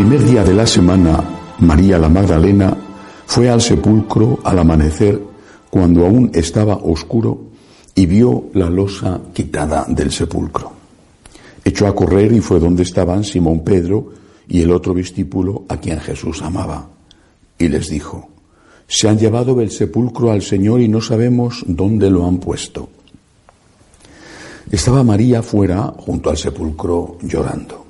Primer día de la semana, María la Magdalena fue al sepulcro al amanecer cuando aún estaba oscuro y vio la losa quitada del sepulcro. Echó a correr y fue donde estaban Simón Pedro y el otro discípulo a quien Jesús amaba. Y les dijo, se han llevado del sepulcro al Señor y no sabemos dónde lo han puesto. Estaba María fuera, junto al sepulcro, llorando.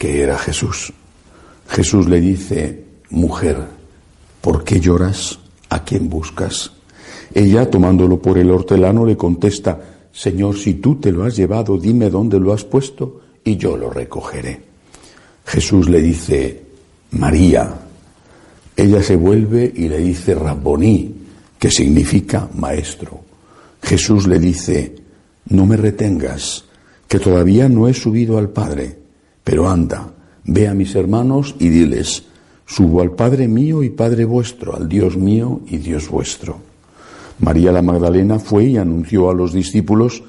que era Jesús. Jesús le dice, mujer, ¿por qué lloras? ¿A quién buscas? Ella, tomándolo por el hortelano, le contesta, Señor, si tú te lo has llevado, dime dónde lo has puesto y yo lo recogeré. Jesús le dice, María. Ella se vuelve y le dice, Rabboní, que significa maestro. Jesús le dice, no me retengas, que todavía no he subido al Padre, pero anda, ve a mis hermanos y diles, subo al Padre mío y Padre vuestro, al Dios mío y Dios vuestro. María la Magdalena fue y anunció a los discípulos,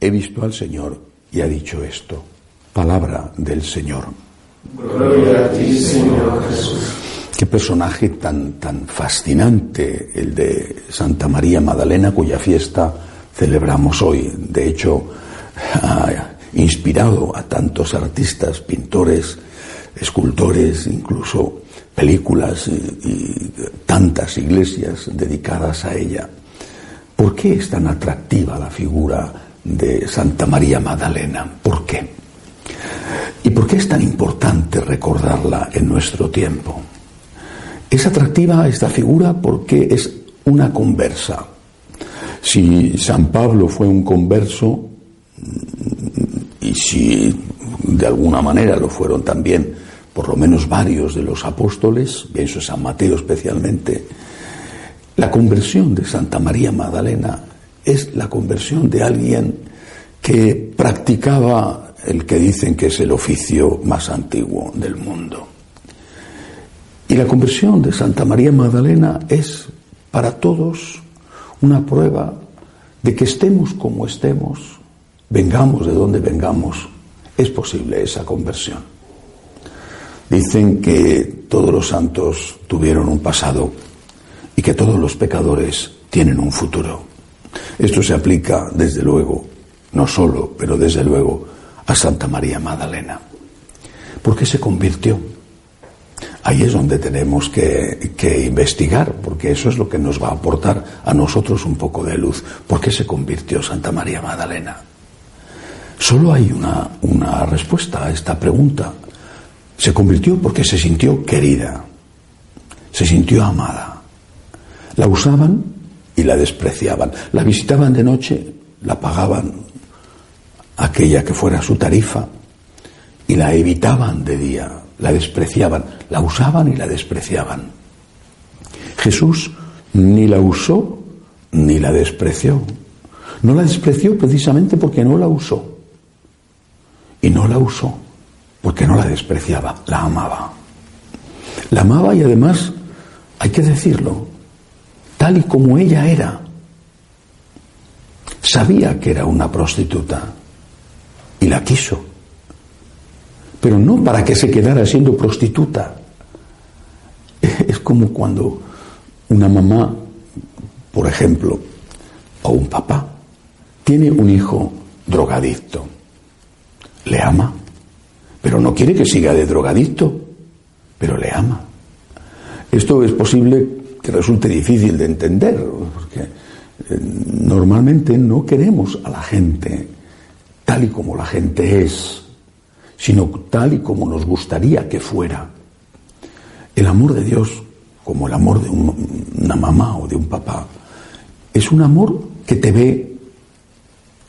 he visto al Señor y ha dicho esto. Palabra del Señor. Gloria a ti, Señor Jesús. Qué personaje tan, tan fascinante el de Santa María Magdalena, cuya fiesta celebramos hoy. De hecho, inspirado a tantos artistas, pintores, escultores, incluso películas y, y tantas iglesias dedicadas a ella. ¿Por qué es tan atractiva la figura de Santa María Magdalena? ¿Por qué? ¿Y por qué es tan importante recordarla en nuestro tiempo? Es atractiva esta figura porque es una conversa. Si San Pablo fue un converso, y si de alguna manera lo fueron también por lo menos varios de los apóstoles, pienso San Mateo especialmente, la conversión de Santa María Magdalena es la conversión de alguien que practicaba el que dicen que es el oficio más antiguo del mundo. Y la conversión de Santa María Magdalena es para todos una prueba de que estemos como estemos, vengamos de donde vengamos, es posible esa conversión. Dicen que todos los santos tuvieron un pasado y que todos los pecadores tienen un futuro. Esto se aplica, desde luego, no solo, pero desde luego, a Santa María Magdalena. ¿Por qué se convirtió? Ahí es donde tenemos que, que, investigar, porque eso es lo que nos va a aportar a nosotros un poco de luz. ¿Por qué se convirtió Santa María Magdalena? Solo hay una, una respuesta a esta pregunta. Se convirtió porque se sintió querida, se sintió amada. La usaban y la despreciaban. La visitaban de noche, la pagaban aquella que fuera su tarifa y la evitaban de día, la despreciaban, la usaban y la despreciaban. Jesús ni la usó ni la despreció. No la despreció precisamente porque no la usó. Y no la usó porque no la despreciaba, la amaba. La amaba y además, hay que decirlo, tal y como ella era. Sabía que era una prostituta y la quiso. Pero no para que se quedara siendo prostituta. Es como cuando una mamá, por ejemplo, o un papá tiene un hijo drogadicto. Le ama, pero no quiere que siga de drogadicto, pero le ama. Esto es posible que resulte difícil de entender, porque eh, normalmente no queremos a la gente tal y como la gente es, sino tal y como nos gustaría que fuera. El amor de Dios, como el amor de una mamá o de un papá, es un amor que te ve,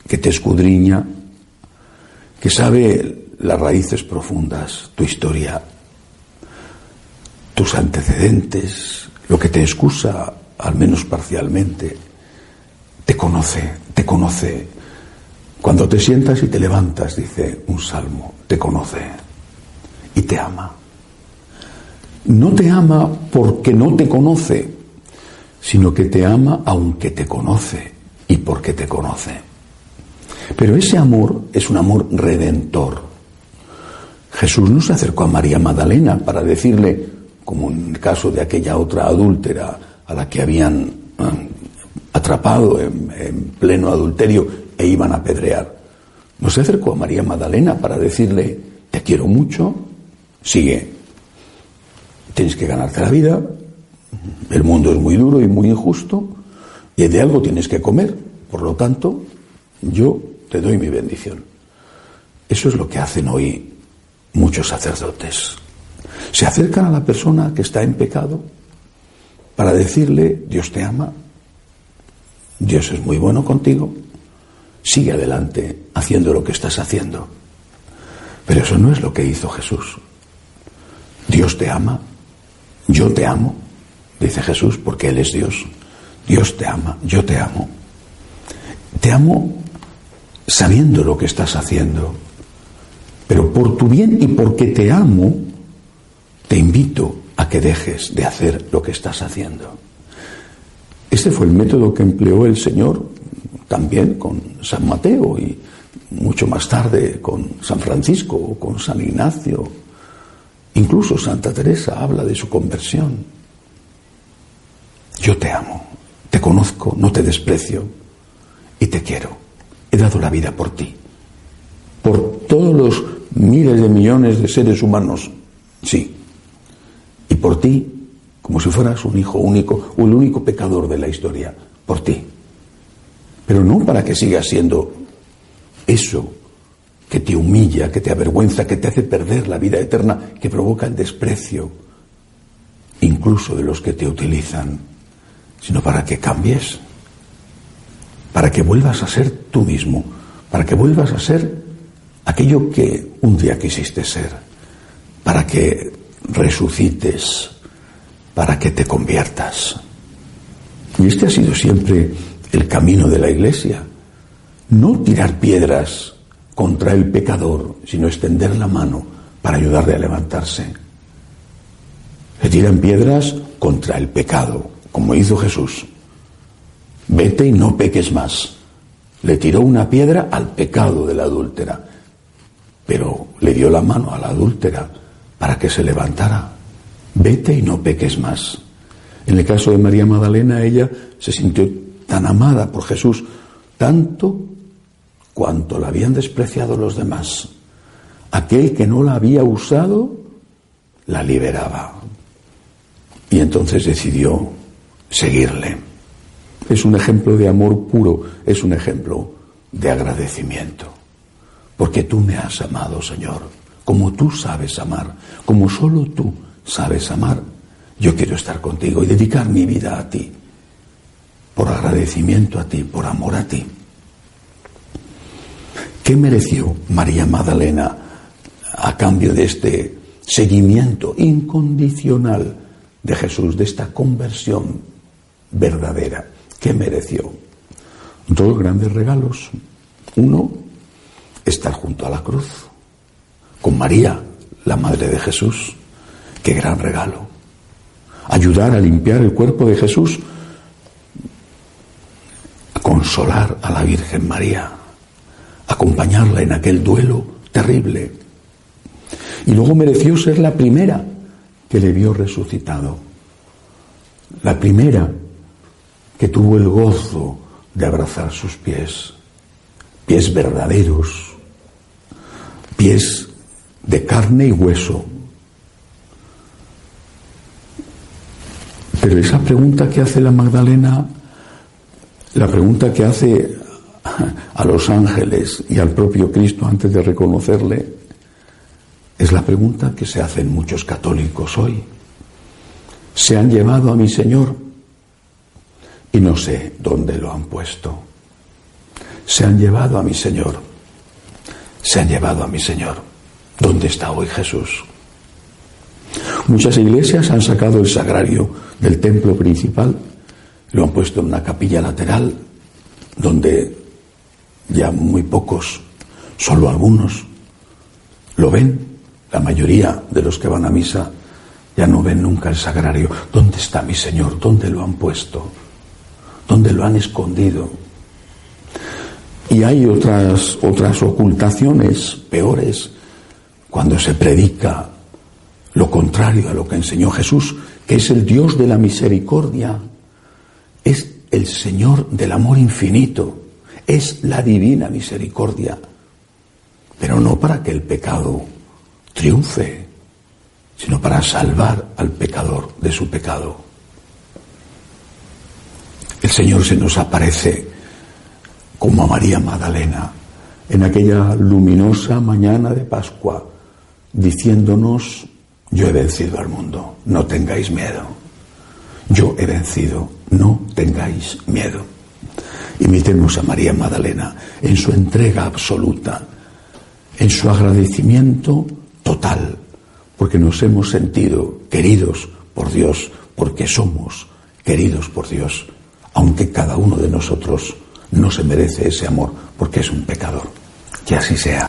que te escudriña, que sabe las raíces profundas, tu historia, tus antecedentes, lo que te excusa, al menos parcialmente, te conoce, te conoce. Cuando te sientas y te levantas, dice un salmo, te conoce y te ama. No te ama porque no te conoce, sino que te ama aunque te conoce y porque te conoce. Pero ese amor es un amor redentor. Jesús no se acercó a María Magdalena para decirle, como en el caso de aquella otra adúltera a la que habían ah, atrapado en, pleno adulterio e iban a apedrear. No se acercó a María Magdalena para decirle, te quiero mucho, sigue, tienes que ganarte la vida, el mundo es muy duro y muy injusto, y de algo tienes que comer. Por lo tanto, yo te doy mi bendición. Eso es lo que hacen hoy muchos sacerdotes. Se acercan a la persona que está en pecado para decirle, Dios te ama, Dios es muy bueno contigo, sigue adelante haciendo lo que estás haciendo. Pero eso no es lo que hizo Jesús. Dios te ama, yo te amo, dice Jesús, porque Él es Dios. Dios te ama, yo te amo. Te amo sabiendo lo que estás haciendo, pero por tu bien y porque te amo, te invito a que dejes de hacer lo que estás haciendo. Este fue el método que empleó el Señor también con San Mateo y mucho más tarde con San Francisco o con San Ignacio. Incluso Santa Teresa habla de su conversión. Yo te amo, te conozco, no te desprecio y te quiero. He dado la vida por ti, por todos los miles de millones de seres humanos, sí, y por ti, como si fueras un hijo único o el único pecador de la historia, por ti. Pero no para que sigas siendo eso que te humilla, que te avergüenza, que te hace perder la vida eterna, que provoca el desprecio, incluso de los que te utilizan sino para que cambies, para que vuelvas a ser tú mismo, para que vuelvas a ser aquello que un día quisiste ser, para que resucites, para que te conviertas. Y este ha sido siempre el camino de la Iglesia. No tirar piedras contra el pecador, sino extender la mano para ayudarle a levantarse. Se tiran piedras contra el pecado, como hizo Jesús. Vete y no peques más. Le tiró una piedra al pecado de la adúltera, pero le dio la mano a la adúltera para que se levantara. Vete y no peques más. En el caso de María Magdalena, ella se sintió tan amada por Jesús, tanto cuanto la habían despreciado los demás. Aquel que no la había usado, la liberaba. Y entonces decidió seguirle. Es un ejemplo de amor puro, es un ejemplo de agradecimiento. Porque tú me has amado, Señor, como tú sabes amar, como solo tú sabes amar. Yo quiero estar contigo y dedicar mi vida a ti, por agradecimiento a ti, por amor a ti. ¿Qué mereció María Magdalena a cambio de este seguimiento incondicional de Jesús, de esta conversión verdadera que mereció. Dos grandes regalos. Uno, estar junto a la cruz, con María, la Madre de Jesús. Qué gran regalo. Ayudar a limpiar el cuerpo de Jesús, consolar a la Virgen María, acompañarla en aquel duelo terrible. Y luego mereció ser la primera que le vio resucitado. La primera que tuvo el gozo de abrazar sus pies, pies verdaderos, pies de carne y hueso. Pero esa pregunta que hace la Magdalena, la pregunta que hace a los ángeles y al propio Cristo antes de reconocerle, es la pregunta que se hacen muchos católicos hoy. Se han llevado a mi Señor y no sé dónde lo han puesto. Se han llevado a mi Señor. Se han llevado a mi Señor. ¿Dónde está hoy Jesús? Muchas iglesias han sacado el sagrario del templo principal, lo han puesto en una capilla lateral, donde ya muy pocos, solo algunos, lo ven. La mayoría de los que van a misa ya no ven nunca el sagrario. ¿Dónde está mi Señor? ¿Dónde lo han puesto? ¿Dónde lo han escondido? Y hay otras, otras ocultaciones peores cuando se predica lo contrario a lo que enseñó Jesús, que es el Dios de la misericordia, es el Señor del amor infinito, es la divina misericordia, pero no para que el pecado triunfe, sino para salvar al pecador de su pecado. El Señor se nos aparece como a María Magdalena en aquella luminosa mañana de Pascua, diciéndonos, yo he vencido al mundo, no tengáis miedo. Yo he vencido, no tengáis miedo. Imitemos a María Magdalena en su entrega absoluta, en su agradecimiento total, porque nos hemos sentido queridos por Dios, porque somos queridos por Dios, aunque cada uno de nosotros no se merece ese amor, porque es un pecador. Que así sea.